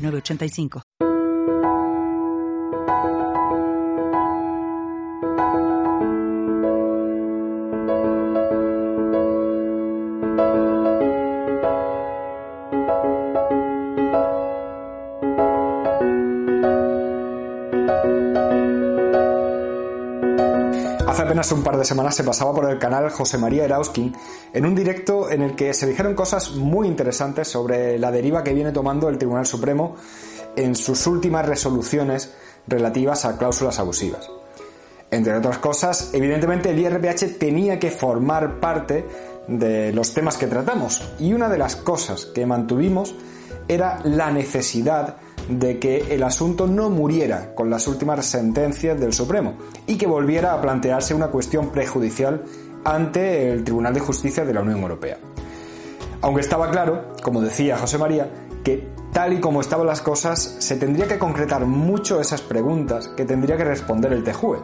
985. Hace apenas un par de semanas se pasaba por el canal José María Erauskin en un directo en el que se dijeron cosas muy interesantes sobre la deriva que viene tomando el Tribunal Supremo en sus últimas resoluciones relativas a cláusulas abusivas. Entre otras cosas, evidentemente el IRPH tenía que formar parte de los temas que tratamos y una de las cosas que mantuvimos era la necesidad de que el asunto no muriera con las últimas sentencias del Supremo y que volviera a plantearse una cuestión prejudicial ante el Tribunal de Justicia de la Unión Europea. Aunque estaba claro, como decía José María, que tal y como estaban las cosas, se tendría que concretar mucho esas preguntas que tendría que responder el TEJUE,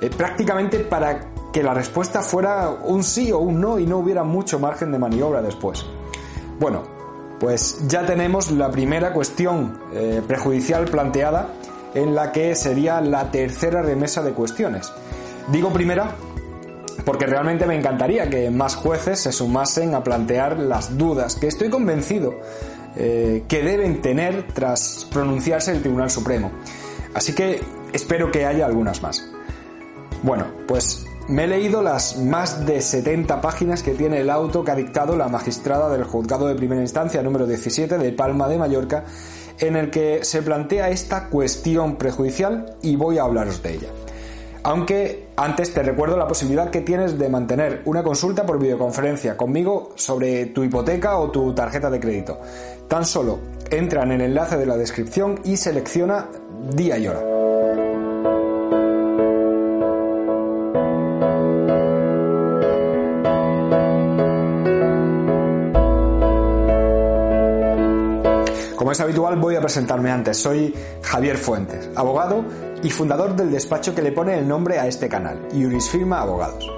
eh, prácticamente para que la respuesta fuera un sí o un no y no hubiera mucho margen de maniobra después. Bueno, pues ya tenemos la primera cuestión eh, prejudicial planteada en la que sería la tercera remesa de cuestiones. Digo primera porque realmente me encantaría que más jueces se sumasen a plantear las dudas que estoy convencido eh, que deben tener tras pronunciarse el Tribunal Supremo. Así que espero que haya algunas más. Bueno, pues me he leído las más de 70 páginas que tiene el auto que ha dictado la magistrada del juzgado de primera instancia número 17 de Palma de Mallorca, en el que se plantea esta cuestión prejudicial y voy a hablaros de ella. Aunque antes te recuerdo la posibilidad que tienes de mantener una consulta por videoconferencia conmigo sobre tu hipoteca o tu tarjeta de crédito. Tan solo entra en el enlace de la descripción y selecciona día y hora. Es habitual, voy a presentarme antes. Soy Javier Fuentes, abogado y fundador del despacho que le pone el nombre a este canal, Firma Abogados.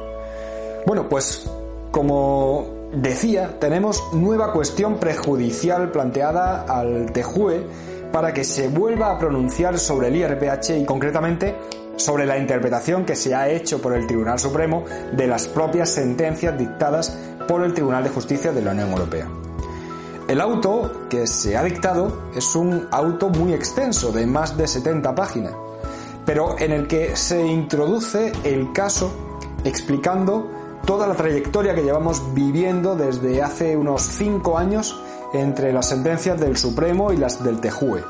Bueno, pues como decía, tenemos nueva cuestión prejudicial planteada al TEJUE para que se vuelva a pronunciar sobre el IRPH y concretamente sobre la interpretación que se ha hecho por el Tribunal Supremo de las propias sentencias dictadas por el Tribunal de Justicia de la Unión Europea. El auto que se ha dictado es un auto muy extenso, de más de 70 páginas, pero en el que se introduce el caso explicando toda la trayectoria que llevamos viviendo desde hace unos 5 años entre las sentencias del Supremo y las del TEJUE.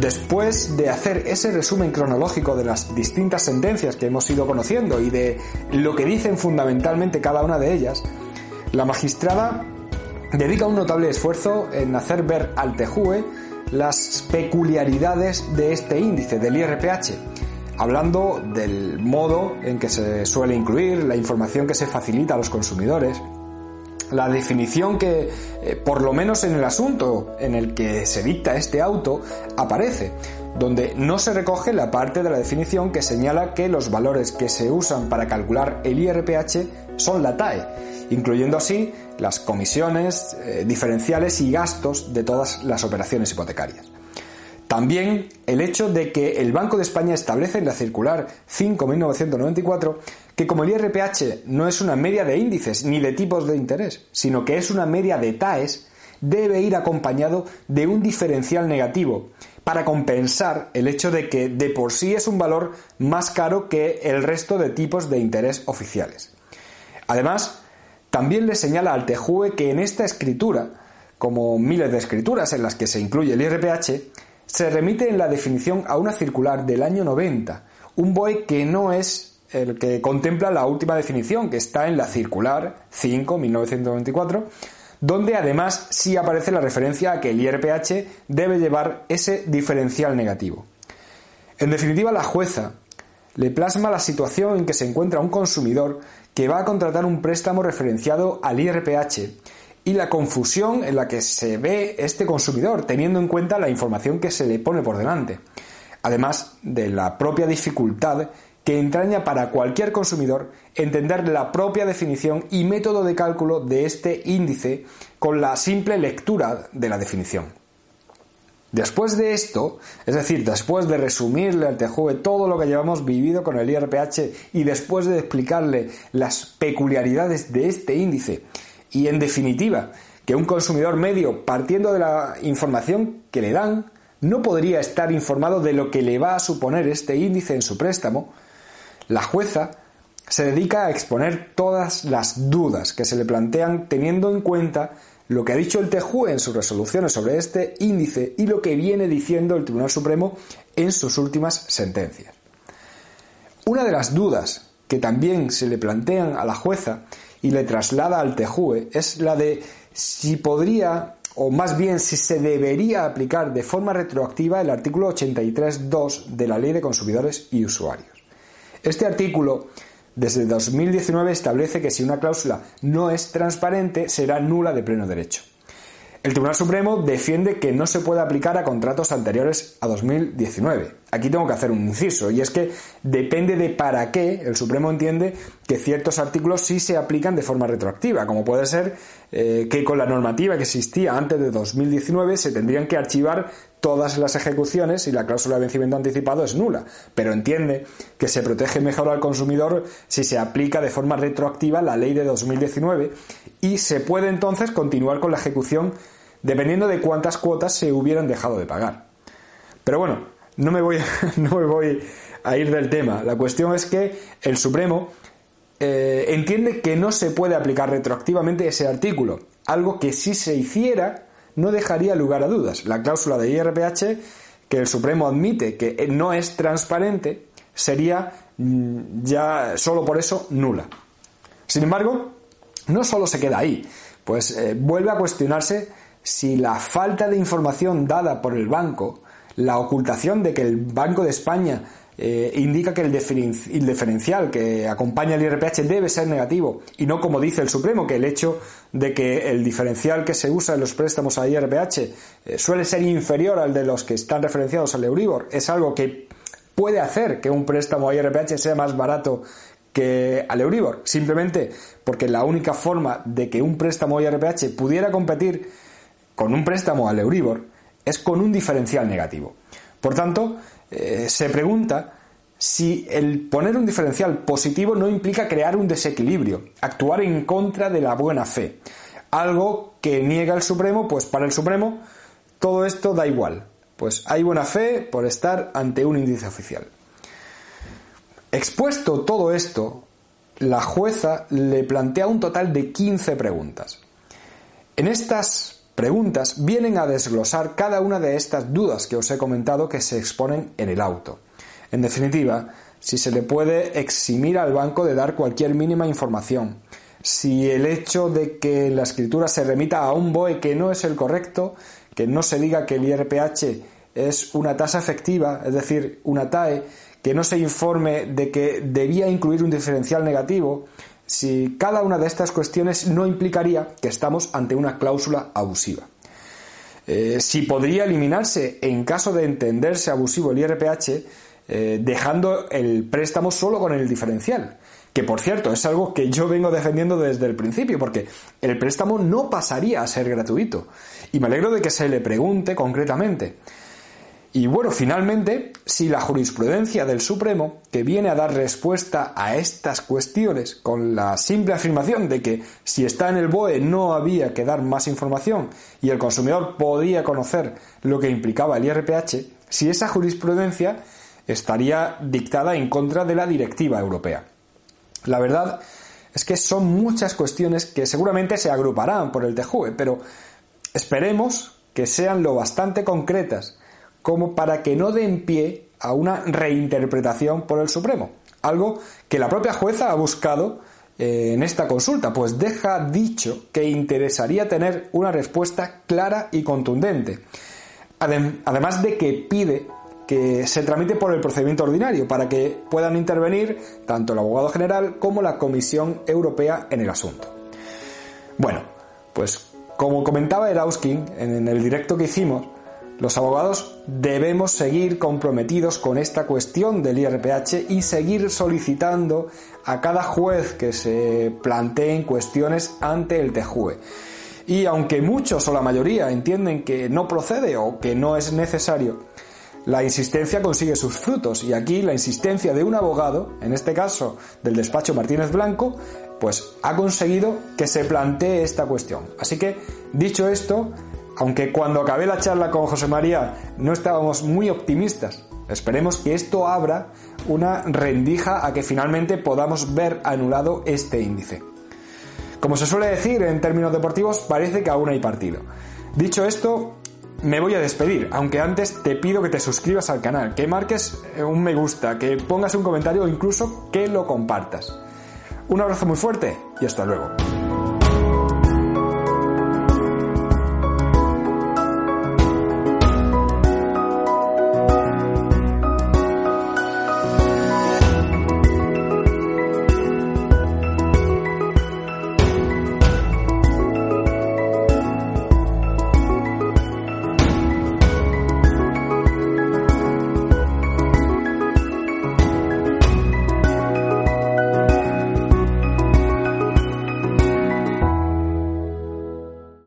Después de hacer ese resumen cronológico de las distintas sentencias que hemos ido conociendo y de lo que dicen fundamentalmente cada una de ellas, la magistrada dedica un notable esfuerzo en hacer ver al TEJUE las peculiaridades de este índice, del IRPH, hablando del modo en que se suele incluir, la información que se facilita a los consumidores, la definición que, eh, por lo menos en el asunto en el que se dicta este auto, aparece, donde no se recoge la parte de la definición que señala que los valores que se usan para calcular el IRPH son la TAE, incluyendo así las comisiones, eh, diferenciales y gastos de todas las operaciones hipotecarias. También el hecho de que el Banco de España establece en la circular 5.994 que como el IRPH no es una media de índices ni de tipos de interés, sino que es una media de TAES, debe ir acompañado de un diferencial negativo para compensar el hecho de que de por sí es un valor más caro que el resto de tipos de interés oficiales. Además, también le señala al TEJUE que en esta escritura, como miles de escrituras en las que se incluye el IRPH, se remite en la definición a una circular del año 90, un BOE que no es el que contempla la última definición, que está en la circular 5-1994, donde además sí aparece la referencia a que el IRPH debe llevar ese diferencial negativo. En definitiva, la jueza le plasma la situación en que se encuentra un consumidor que va a contratar un préstamo referenciado al IRPH y la confusión en la que se ve este consumidor, teniendo en cuenta la información que se le pone por delante, además de la propia dificultad que entraña para cualquier consumidor entender la propia definición y método de cálculo de este índice con la simple lectura de la definición. Después de esto, es decir, después de resumirle al TJUE todo lo que llevamos vivido con el IRPH y después de explicarle las peculiaridades de este índice y en definitiva que un consumidor medio, partiendo de la información que le dan, no podría estar informado de lo que le va a suponer este índice en su préstamo, la jueza se dedica a exponer todas las dudas que se le plantean teniendo en cuenta lo que ha dicho el TJUE en sus resoluciones sobre este índice y lo que viene diciendo el Tribunal Supremo en sus últimas sentencias. Una de las dudas que también se le plantean a la jueza y le traslada al TJUE es la de si podría o más bien si se debería aplicar de forma retroactiva el artículo 83.2 de la Ley de Consumidores y Usuarios. Este artículo desde 2019 establece que si una cláusula no es transparente será nula de pleno derecho. El Tribunal Supremo defiende que no se puede aplicar a contratos anteriores a 2019. Aquí tengo que hacer un inciso, y es que depende de para qué el Supremo entiende que ciertos artículos sí se aplican de forma retroactiva, como puede ser eh, que con la normativa que existía antes de 2019 se tendrían que archivar todas las ejecuciones y la cláusula de vencimiento anticipado es nula, pero entiende que se protege mejor al consumidor si se aplica de forma retroactiva la ley de 2019 y se puede entonces continuar con la ejecución dependiendo de cuántas cuotas se hubieran dejado de pagar. Pero bueno, no me voy, no me voy a ir del tema. La cuestión es que el Supremo eh, entiende que no se puede aplicar retroactivamente ese artículo, algo que si se hiciera no dejaría lugar a dudas. La cláusula de IRPH que el Supremo admite que no es transparente sería mm, ya solo por eso nula. Sin embargo, no solo se queda ahí, pues eh, vuelve a cuestionarse si la falta de información dada por el banco, la ocultación de que el Banco de España eh, indica que el, diferencial que acompaña el IRPH debe ser negativo y no como dice el Supremo, que el hecho de que el diferencial que se usa en los préstamos a IRPH eh, suele ser inferior al de los que están referenciados al Euribor es algo que puede hacer que un préstamo a IRPH sea más barato que al Euribor, simplemente porque la única forma de que un préstamo a IRPH pudiera competir con un préstamo al Euribor es con un diferencial negativo. Por tanto, eh, se pregunta si el poner un diferencial positivo no implica crear un desequilibrio, actuar en contra de la buena fe. Algo que niega el Supremo, pues para el Supremo todo esto da igual. Pues hay buena fe por estar ante un índice oficial. Expuesto todo esto, la jueza le plantea un total de 15 preguntas. En estas preguntas vienen a desglosar cada una de estas dudas que os he comentado que se exponen en el auto. En definitiva, si se le puede eximir al banco de dar cualquier mínima información, si el hecho de que la escritura se remita a un BOE que no es el correcto, que no se diga que el IRPH es una tasa efectiva, es decir, una TAE, que no se informe de que debía incluir un diferencial negativo, si cada una de estas cuestiones no implicaría que estamos ante una cláusula abusiva. Eh, si podría eliminarse en caso de entenderse abusivo el IRPH, eh, dejando el préstamo solo con el diferencial. Que por cierto es algo que yo vengo defendiendo desde el principio, porque el préstamo no pasaría a ser gratuito. Y me alegro de que se le pregunte concretamente. Y bueno, finalmente, si la jurisprudencia del Supremo, que viene a dar respuesta a estas cuestiones con la simple afirmación de que si está en el BOE no había que dar más información y el consumidor podía conocer lo que implicaba el IRPH, si esa jurisprudencia estaría dictada en contra de la directiva europea. La verdad es que son muchas cuestiones que seguramente se agruparán por el TJUE, pero esperemos que sean lo bastante concretas como para que no den pie a una reinterpretación por el Supremo. Algo que la propia jueza ha buscado eh, en esta consulta? Pues deja dicho que interesaría tener una respuesta clara y contundente. Además de que pide que se tramite por el procedimiento ordinario para que puedan intervenir tanto el abogado general como la Comisión Europea en el asunto. Bueno, pues como comentaba Erauskin en el directo que hicimos, los abogados debemos seguir comprometidos con esta cuestión del IRPH y seguir solicitando a cada juez que se planteen cuestiones ante el TEJUE. Y aunque muchos o la mayoría entienden que no procede o que no es necesario, la insistencia consigue sus frutos y aquí la insistencia de un abogado, en este caso del despacho Martínez Blanco, pues ha conseguido que se plantee esta cuestión. Así que, dicho esto, aunque cuando acabé la charla con José María no estábamos muy optimistas, esperemos que esto abra una rendija a que finalmente podamos ver anulado este índice. Como se suele decir en términos deportivos, parece que aún hay partido. Dicho esto, me voy a despedir, aunque antes te pido que te suscribas al canal, que marques un me gusta, que pongas un comentario o incluso que lo compartas. Un abrazo muy fuerte y hasta luego.